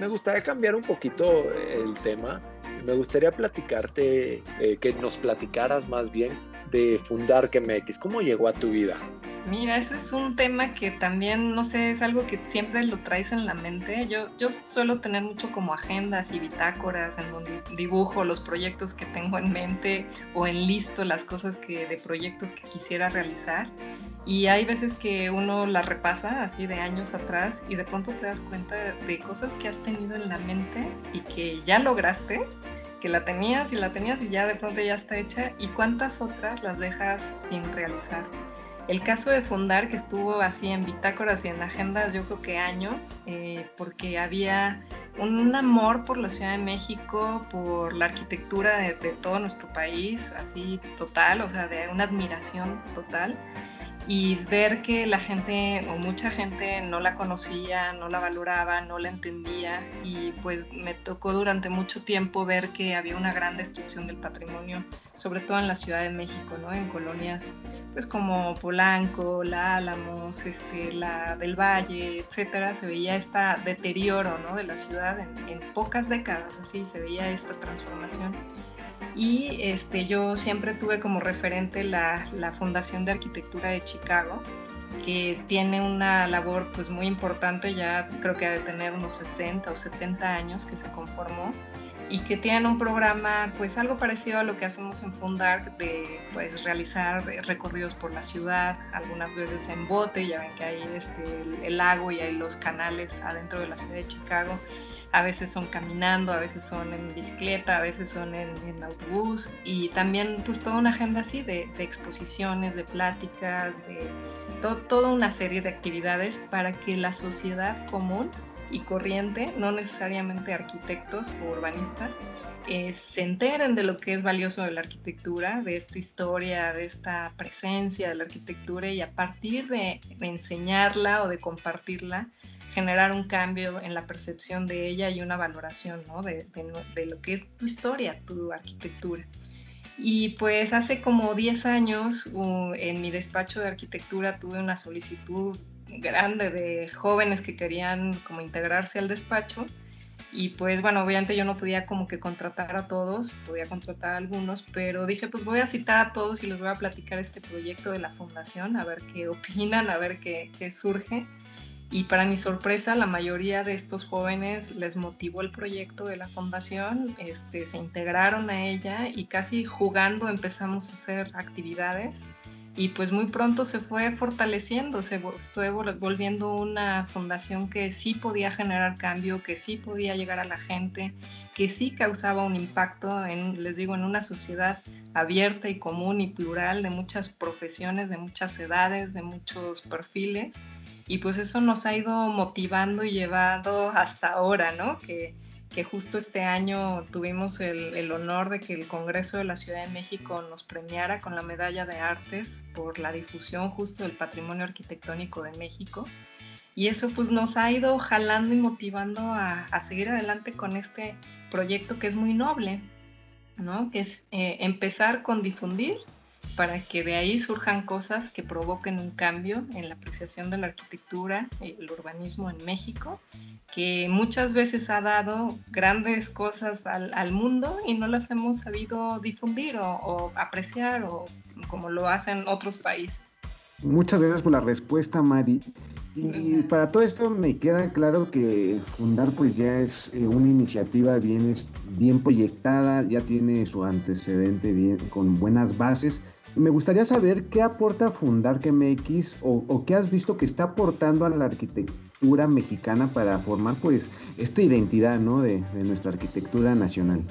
me gustaría cambiar un poquito el tema. Me gustaría platicarte, eh, que nos platicaras más bien de fundar KMX. ¿Cómo llegó a tu vida? Mira, ese es un tema que también, no sé, es algo que siempre lo traes en la mente. Yo, yo suelo tener mucho como agendas y bitácoras en donde dibujo los proyectos que tengo en mente o en listo las cosas que, de proyectos que quisiera realizar. Y hay veces que uno la repasa así de años atrás y de pronto te das cuenta de cosas que has tenido en la mente y que ya lograste la tenías y la tenías y ya de pronto ya está hecha y cuántas otras las dejas sin realizar. El caso de Fundar, que estuvo así en bitácoras y en agendas, yo creo que años, eh, porque había un, amor por la Ciudad de México, por la arquitectura de, de, todo nuestro país, así total, o sea, de una admiración total y ver que la gente o mucha gente no la conocía, no la valoraba, no la entendía y pues me tocó durante mucho tiempo ver que había una gran destrucción del patrimonio, sobre todo en la Ciudad de México, ¿no? En colonias pues como Polanco, La Álamos, este, la del Valle, etcétera, se veía este deterioro, ¿no? De la ciudad en, en pocas décadas, así se veía esta transformación y este, yo siempre tuve como referente la, la, Fundación de Arquitectura de Chicago, que tiene una labor pues muy importante, ya creo que ha de tener unos 60 o 70 años que se conformó y que tienen un programa pues algo parecido a lo que hacemos en Fundar de pues realizar recorridos por la ciudad, algunas veces en bote, ya ven que hay este, el lago y hay los canales adentro de la ciudad de Chicago a veces son caminando, a veces son en bicicleta, a veces son en, autobús y también pues toda una agenda así de, exposiciones, de pláticas, de toda una serie de actividades para que la sociedad común y corriente, no necesariamente arquitectos o urbanistas, eh, se enteren de lo que es valioso de la arquitectura, de esta historia, de esta presencia de la arquitectura y a partir de enseñarla o de compartirla, generar un cambio en la percepción de ella y una valoración ¿no? de, lo que es tu historia, tu arquitectura. Y pues hace como 10 años en mi despacho de arquitectura tuve una solicitud grande de jóvenes que querían como integrarse al despacho y pues bueno, obviamente yo no podía como que contratar a todos, podía contratar a algunos, pero dije pues voy a citar a todos y les voy a platicar este proyecto de la fundación, a ver qué opinan, a ver qué, qué surge. Y para mi sorpresa, la mayoría de estos jóvenes les motivó el proyecto de la fundación, este, se integraron a ella y casi jugando empezamos a hacer actividades y pues muy pronto se fue fortaleciendo, se fue volviendo una fundación que sí podía generar cambio, que sí podía llegar a la gente, que sí causaba un impacto en, les digo, en una sociedad abierta y común y plural de muchas profesiones, de muchas edades, de muchos perfiles. Y pues eso nos ha ido motivando y llevado hasta ahora, ¿no? Que, que justo este año tuvimos el, honor de que el Congreso de la Ciudad de México nos premiara con la Medalla de Artes por la difusión justo del patrimonio arquitectónico de México. Y eso pues nos ha ido jalando y motivando a, seguir adelante con este proyecto que es muy noble, ¿no? Que es eh, empezar con difundir para que de ahí surjan cosas que provoquen un cambio en la apreciación de la arquitectura y el urbanismo en México, que muchas veces ha dado grandes cosas al, mundo y no las hemos sabido difundir o, apreciar o como lo hacen otros países. Muchas gracias por la respuesta, Mari. Y para todo esto me queda claro que Fundar pues ya es eh, una iniciativa bien, bien proyectada, ya tiene su antecedente bien, con buenas bases me gustaría saber qué aporta Fundar MX o, o, qué has visto que está aportando a la arquitectura mexicana para formar pues esta identidad ¿no? de, nuestra arquitectura nacional.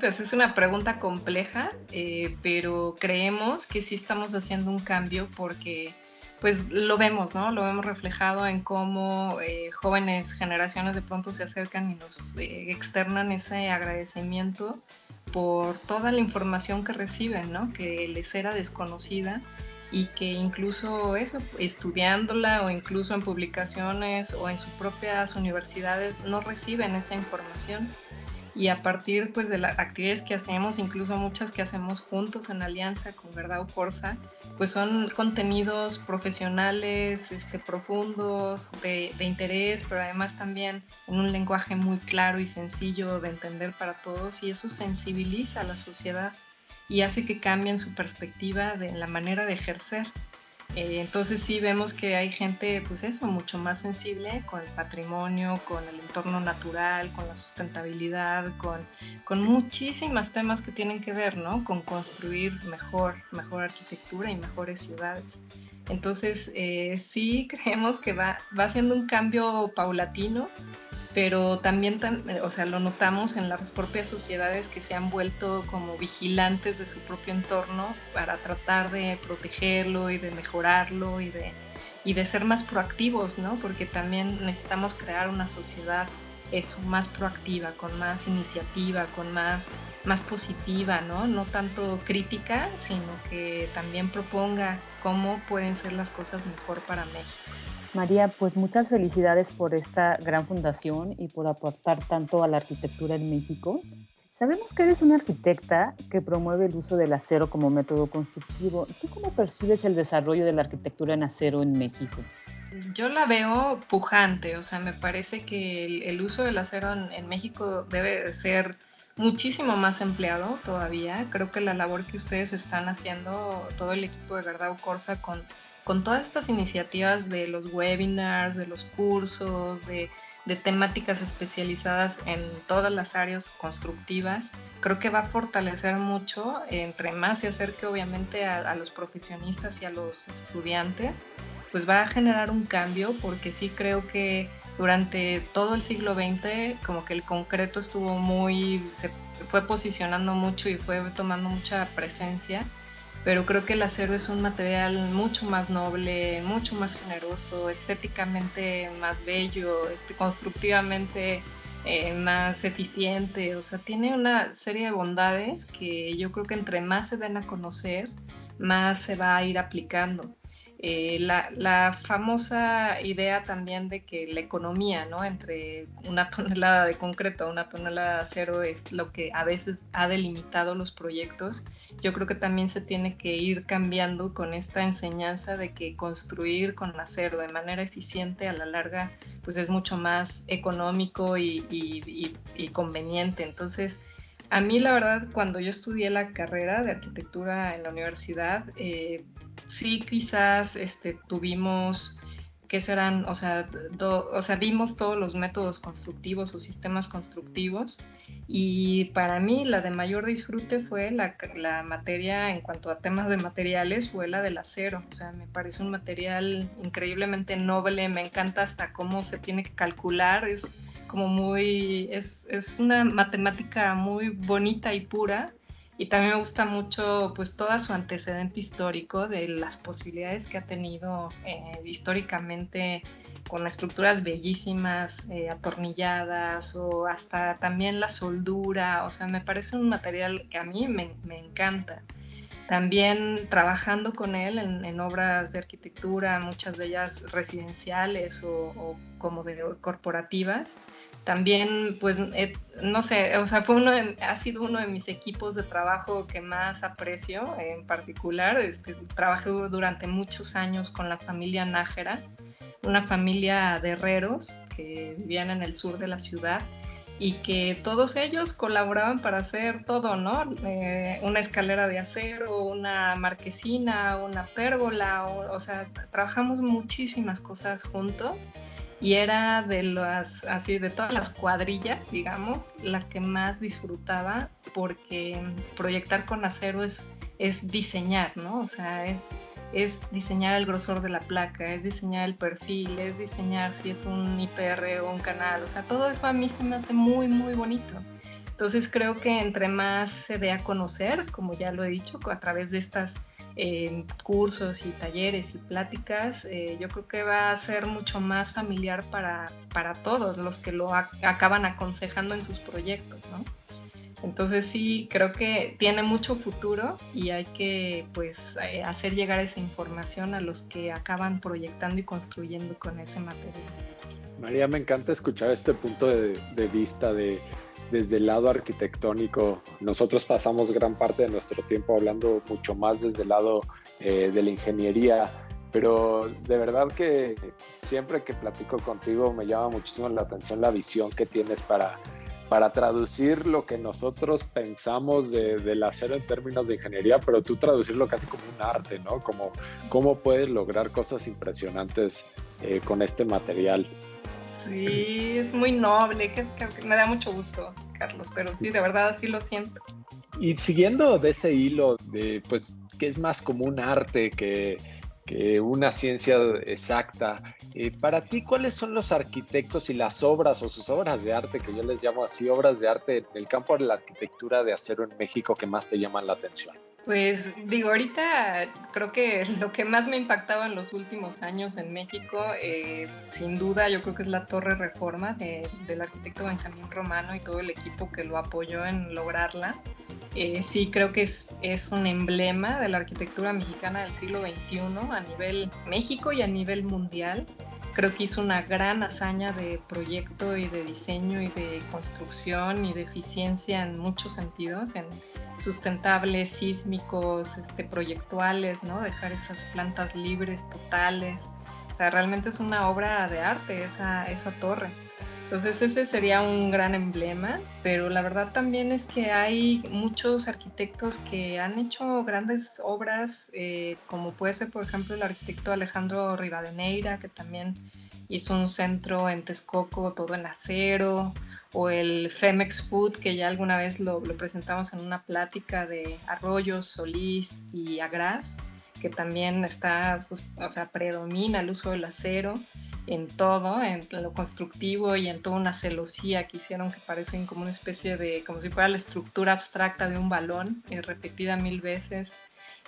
pues es una pregunta compleja, eh, pero creemos que sí estamos haciendo un cambio porque pues lo vemos, ¿no? Lo vemos reflejado en cómo eh, jóvenes generaciones de pronto se acercan y nos eh, externan ese agradecimiento por toda la información que reciben, ¿no? Que les era desconocida y que incluso eso, estudiándola o incluso en publicaciones o en sus propias universidades no reciben esa información y a partir pues de las actividades que hacemos, incluso muchas que hacemos juntos en alianza con Verdad o Corsa, pues son contenidos profesionales, este, profundos, de, de, interés, pero además también en un lenguaje muy claro y sencillo de entender para todos y eso sensibiliza a la sociedad y hace que cambien su perspectiva de la manera de ejercer. Eh, entonces sí vemos que hay gente, pues eso, mucho más sensible con el patrimonio, con el entorno natural, con la sustentabilidad, con, con muchísimas temas que tienen que ver, ¿no? Con construir mejor, mejor arquitectura y mejores ciudades. Entonces eh, sí creemos que va, va siendo un cambio paulatino, pero también, o sea, lo notamos en las propias sociedades que se han vuelto como vigilantes de su propio entorno para tratar de protegerlo y de mejorarlo y de, y de ser más proactivos, ¿no? Porque también necesitamos crear una sociedad eso, más proactiva, con más iniciativa, con más, más positiva, ¿no? No tanto crítica, sino que también proponga cómo pueden ser las cosas mejor para México. María, pues muchas felicidades por esta gran fundación y por aportar tanto a la arquitectura en México. Sabemos que eres una arquitecta que promueve el uso del acero como método constructivo. ¿Tú cómo percibes el desarrollo de la arquitectura en acero en México? Yo la veo pujante, o sea, me parece que el, uso del acero en, en, México debe ser muchísimo más empleado todavía. Creo que la labor que ustedes están haciendo, todo el equipo de Verdad o Corsa, con con todas estas iniciativas de los webinars, de los cursos, de, temáticas especializadas en todas las áreas constructivas, creo que va a fortalecer mucho, entre más se acerque obviamente a, los profesionistas y a los estudiantes, pues va a generar un cambio porque sí creo que durante todo el siglo XX como que el concreto estuvo muy, se fue posicionando mucho y fue tomando mucha presencia pero creo que el acero es un material mucho más noble, mucho más generoso, estéticamente más bello, este, constructivamente eh, más eficiente, o sea, tiene una serie de bondades que yo creo que entre más se den a conocer, más se va a ir aplicando. Eh, la, famosa idea también de que la economía, ¿no? Entre una tonelada de concreto a una tonelada de acero es lo que a veces ha delimitado los proyectos. Yo creo que también se tiene que ir cambiando con esta enseñanza de que construir con acero de manera eficiente a la larga, pues es mucho más económico y, conveniente. Entonces, a mí la verdad, cuando yo estudié la carrera de arquitectura en la universidad, eh, sí quizás este, tuvimos que serán, o sea, o sea, vimos todos los métodos constructivos o sistemas constructivos y para mí la de mayor disfrute fue la, la, materia en cuanto a temas de materiales, fue la del acero. O sea, me parece un material increíblemente noble, me encanta hasta cómo se tiene que calcular, es como muy, es, es una matemática muy bonita y pura. Y también me gusta mucho pues todo su antecedente histórico de las posibilidades que ha tenido eh, históricamente con estructuras bellísimas, eh, atornilladas o hasta también la soldura. O sea, me parece un material que a mí me, me encanta. También trabajando con él en, obras de arquitectura, muchas de ellas residenciales o, como de corporativas. También, pues, eh, no sé, o sea, fue uno ha sido uno de mis equipos de trabajo que más aprecio en particular. Este, trabajé durante muchos años con la familia Nájera, una familia de herreros que vivían en el sur de la ciudad y que todos ellos colaboraban para hacer todo, ¿no? Eh, una escalera de acero, una marquesina, una pérgola, o, sea, trabajamos muchísimas cosas juntos y era de las, así, de todas las cuadrillas, digamos, la que más disfrutaba porque proyectar con acero es, es diseñar, ¿no? O sea, es es diseñar el grosor de la placa, es diseñar el perfil, es diseñar si es un IPR o un canal, o sea, todo eso a mí se me hace muy, muy bonito. Entonces creo que entre más se dé a conocer, como ya lo he dicho, a través de estos eh, cursos y talleres y pláticas, eh, yo creo que va a ser mucho más familiar para, para todos los que lo acaban aconsejando en sus proyectos, ¿no? Entonces sí, creo que tiene mucho futuro y hay que pues eh, hacer llegar esa información a los que acaban proyectando y construyendo con ese material. María, me encanta escuchar este punto de, vista de desde el lado arquitectónico. Nosotros pasamos gran parte de nuestro tiempo hablando mucho más desde el lado eh, de la ingeniería, pero de verdad que siempre que platico contigo me llama muchísimo la atención la visión que tienes para para traducir lo que nosotros pensamos de, del acero en términos de ingeniería, pero tú traducirlo casi como un arte, ¿no? Como cómo puedes lograr cosas impresionantes eh, con este material. Sí, es muy noble, que, me da mucho gusto, Carlos, pero sí, de verdad así lo siento. Y siguiendo de ese hilo de, pues, que es más como un arte que que una ciencia exacta. Eh, para ti, ¿cuáles son los arquitectos y las obras o sus obras de arte, que yo les llamo así, obras de arte en el campo de la arquitectura de acero en México que más te llaman la atención? Pues digo, ahorita creo que lo que más me impactaba en los últimos años en México, eh, sin duda, yo creo que es la Torre Reforma del arquitecto Benjamín Romano y todo el equipo que lo apoyó en lograrla. Eh, sí, creo que es, es, un emblema de la arquitectura mexicana del siglo XXI a nivel México y a nivel mundial. Creo que hizo una gran hazaña de proyecto y de diseño y de construcción y de eficiencia en muchos sentidos, en sustentables, sísmicos, este, proyectuales, ¿no? Dejar esas plantas libres, totales. O sea, realmente es una obra de arte esa, esa torre. Entonces ese sería un gran emblema, pero la verdad también es que hay muchos arquitectos que han hecho grandes obras, eh, como puede ser por ejemplo el arquitecto Alejandro Rivadeneira, que también hizo un centro en Texcoco todo en acero, o el Femex Food, que ya alguna vez lo, presentamos en una plática de Arroyos, Solís y Agras, que también está, pues, o sea, predomina el uso del acero en todo, en lo constructivo y en toda una celosía que hicieron que parecen como una especie de, como si fuera la estructura abstracta de un balón, eh, repetida mil veces.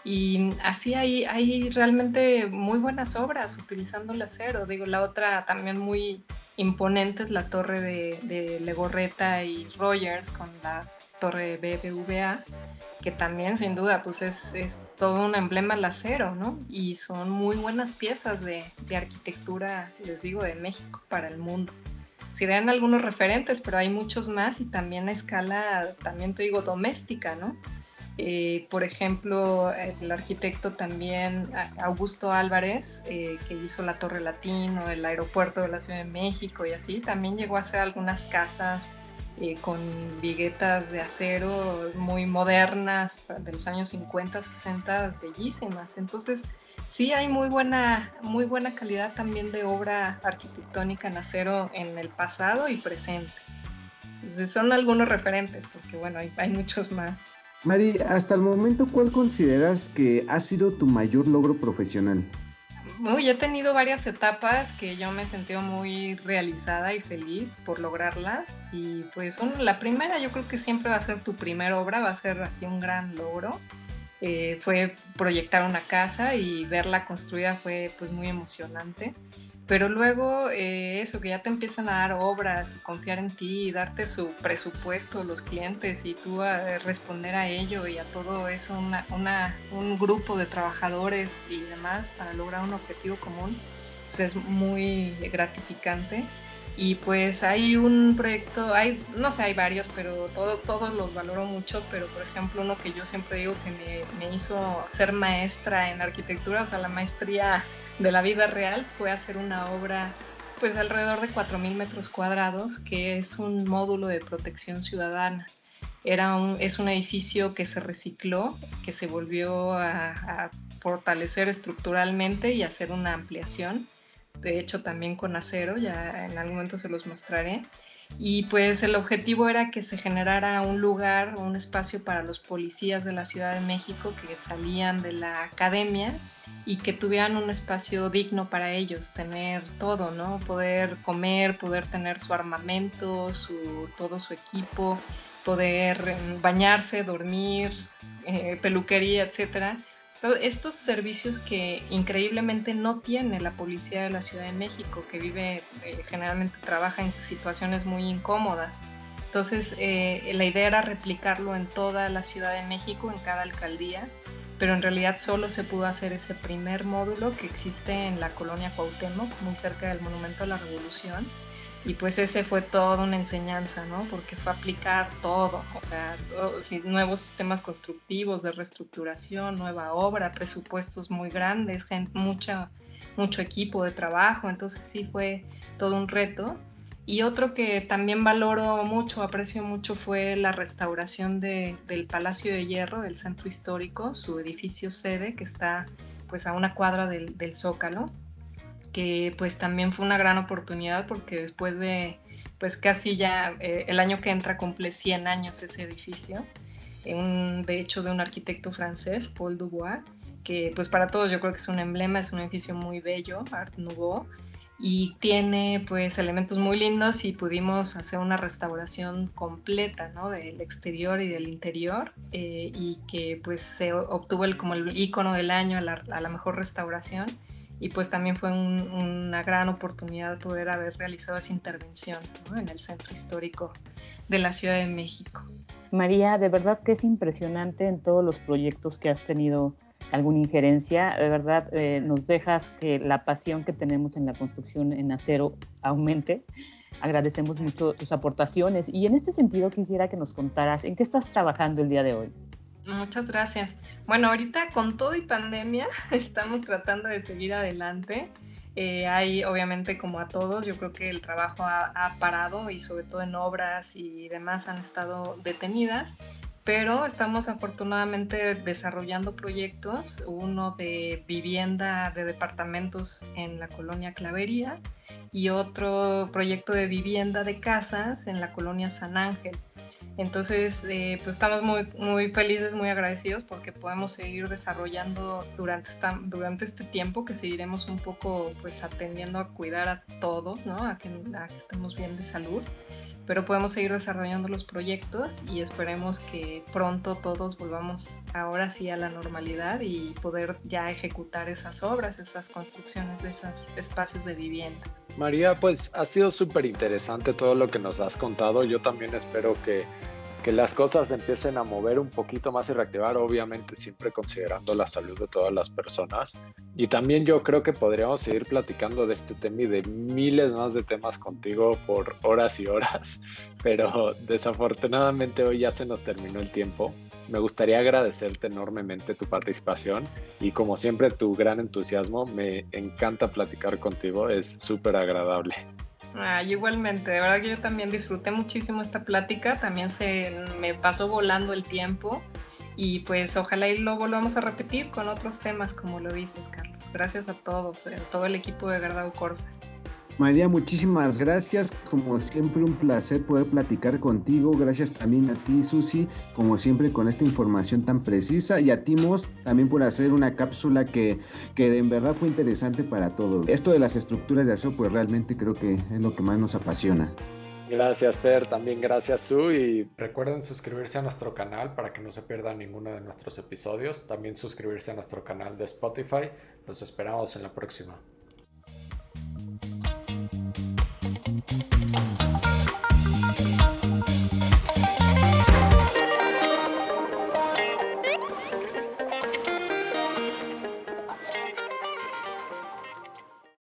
Y así hay, hay realmente muy buenas obras utilizando el acero. Digo, la otra también muy imponente es la torre de, de Legorreta y Rogers con la torre BBVA, que también sin duda pues es, es, todo un emblema al acero, ¿no? Y son muy buenas piezas de, arquitectura, les digo, de México para el mundo. Si dan algunos referentes, pero hay muchos más y también a escala, también te digo, doméstica, ¿no? Eh, por ejemplo, el arquitecto también Augusto Álvarez, eh, que hizo la Torre Latino, el aeropuerto de la Ciudad de México y así, también llegó a hacer algunas casas eh, con viguetas de acero muy modernas de los años 50, 60, bellísimas. Entonces, sí hay muy buena, muy buena calidad también de obra arquitectónica en acero en el pasado y presente. Entonces son algunos referentes, porque bueno, hay, hay muchos más. Mari, hasta el momento, ¿cuál consideras que ha sido tu mayor logro profesional? Uy, he tenido varias etapas que yo me he muy realizada y feliz por lograrlas. Y pues la primera yo creo que siempre va a ser tu primera obra, va a ser así un gran logro. Eh, fue proyectar una casa y verla construida fue pues muy emocionante. Pero luego eh, eso, que ya te empiezan a dar obras, confiar en ti, y darte su presupuesto, los clientes y tú a responder a ello y a todo eso, un grupo de trabajadores y demás para lograr un objetivo común, pues es muy gratificante. Y pues hay un proyecto, hay, no sé, hay varios, pero todo, todos los valoro mucho, pero por ejemplo uno que yo siempre digo que me, me hizo ser maestra en arquitectura, o sea, la maestría de la vida real, fue hacer una obra pues alrededor de 4.000 metros cuadrados, que es un módulo de protección ciudadana. Era un, es un edificio que se recicló, que se volvió a, a fortalecer estructuralmente y hacer una ampliación de hecho también con acero, ya en algún momento se los mostraré. Y pues el objetivo era que se generara un lugar, un espacio para los policías de la Ciudad de México que salían de la academia y que tuvieran un espacio digno para ellos, tener todo, ¿no? Poder comer, poder tener su armamento, su, todo su equipo, poder mm, bañarse, dormir, eh, peluquería, etcétera estos servicios que increíblemente no tiene la policía de la Ciudad de México, que vive, eh, generalmente trabaja en situaciones muy incómodas. Entonces, eh, la idea era replicarlo en toda la Ciudad de México, en cada alcaldía, pero en realidad solo se pudo hacer ese primer módulo que existe en la colonia Cuauhtémoc, muy cerca del Monumento a la Revolución y pues ese fue toda una enseñanza, ¿no? Porque fue aplicar todo, o sea, nuevos sistemas constructivos de reestructuración, nueva obra, presupuestos muy grandes, mucha, mucho equipo de trabajo, entonces sí fue todo un reto. Y otro que también valoro mucho, aprecio mucho, fue la restauración de, del Palacio de Hierro, del centro histórico, su edificio sede, que está pues a una cuadra del, del Zócalo que pues también fue una gran oportunidad porque después de pues casi ya eh, el año que entra cumple 100 años ese edificio, de hecho de un arquitecto francés, Paul Dubois, que pues para todos yo creo que es un emblema, es un edificio muy bello, Art Nouveau, y tiene pues elementos muy lindos y pudimos hacer una restauración completa ¿no? del exterior y del interior eh, y que pues se obtuvo el, como el icono del año a la mejor restauración y pues también fue una gran oportunidad poder haber realizado esa intervención en el centro histórico de la Ciudad de México. María, de verdad que es impresionante en todos los proyectos que has tenido alguna injerencia. De verdad, eh, nos dejas que la pasión que tenemos en la construcción en acero aumente. Agradecemos mucho tus aportaciones y en este sentido quisiera que nos contaras en qué estás trabajando el día de hoy. Muchas gracias. Bueno, ahorita con todo y pandemia estamos tratando de seguir adelante. Eh, hay, obviamente, como a todos, yo creo que el trabajo ha, parado y sobre todo en obras y demás han estado detenidas, pero estamos afortunadamente desarrollando proyectos, uno de vivienda de departamentos en la colonia Clavería y otro proyecto de vivienda de casas en la colonia San Ángel. Entonces, eh, pues estamos muy, muy felices, muy agradecidos porque podemos seguir desarrollando durante, esta, durante este tiempo que seguiremos un poco pues atendiendo a cuidar a todos, ¿no? A que, a que estemos bien de salud, pero podemos seguir desarrollando los proyectos y esperemos que pronto todos volvamos ahora sí a la normalidad y poder ya ejecutar esas obras, esas construcciones de esos espacios de vivienda. María, pues ha sido súper interesante todo lo que nos has contado. Yo también espero que, que las cosas empiecen a mover un poquito más y reactivar, obviamente siempre considerando la salud de todas las personas. Y también yo creo que podríamos seguir platicando de este tema y de miles más de temas contigo por horas y horas, pero desafortunadamente hoy ya se nos terminó el tiempo. Me gustaría agradecerte enormemente tu participación y como siempre tu gran entusiasmo. Me encanta platicar contigo, es súper agradable. Igualmente, de verdad que yo también disfruté muchísimo esta plática, también se me pasó volando el tiempo Y pues ojalá y lo volvamos a repetir con otros temas, como lo dices, Carlos. Gracias a todos, a eh, todo el equipo de Verdad Corsa. María, muchísimas gracias. Como siempre, un placer poder platicar contigo. Gracias también a ti, Susi, como siempre, con esta información tan precisa. Y a Timos también por hacer una cápsula que, que en verdad fue interesante para todos. Esto de las estructuras de aseo, pues realmente creo que es lo que más nos apasiona. Gracias, Fer. También gracias, Su. Y recuerden suscribirse a nuestro canal para que no se pierdan ninguno de nuestros episodios. También suscribirse a nuestro canal de Spotify. Los esperamos en la próxima.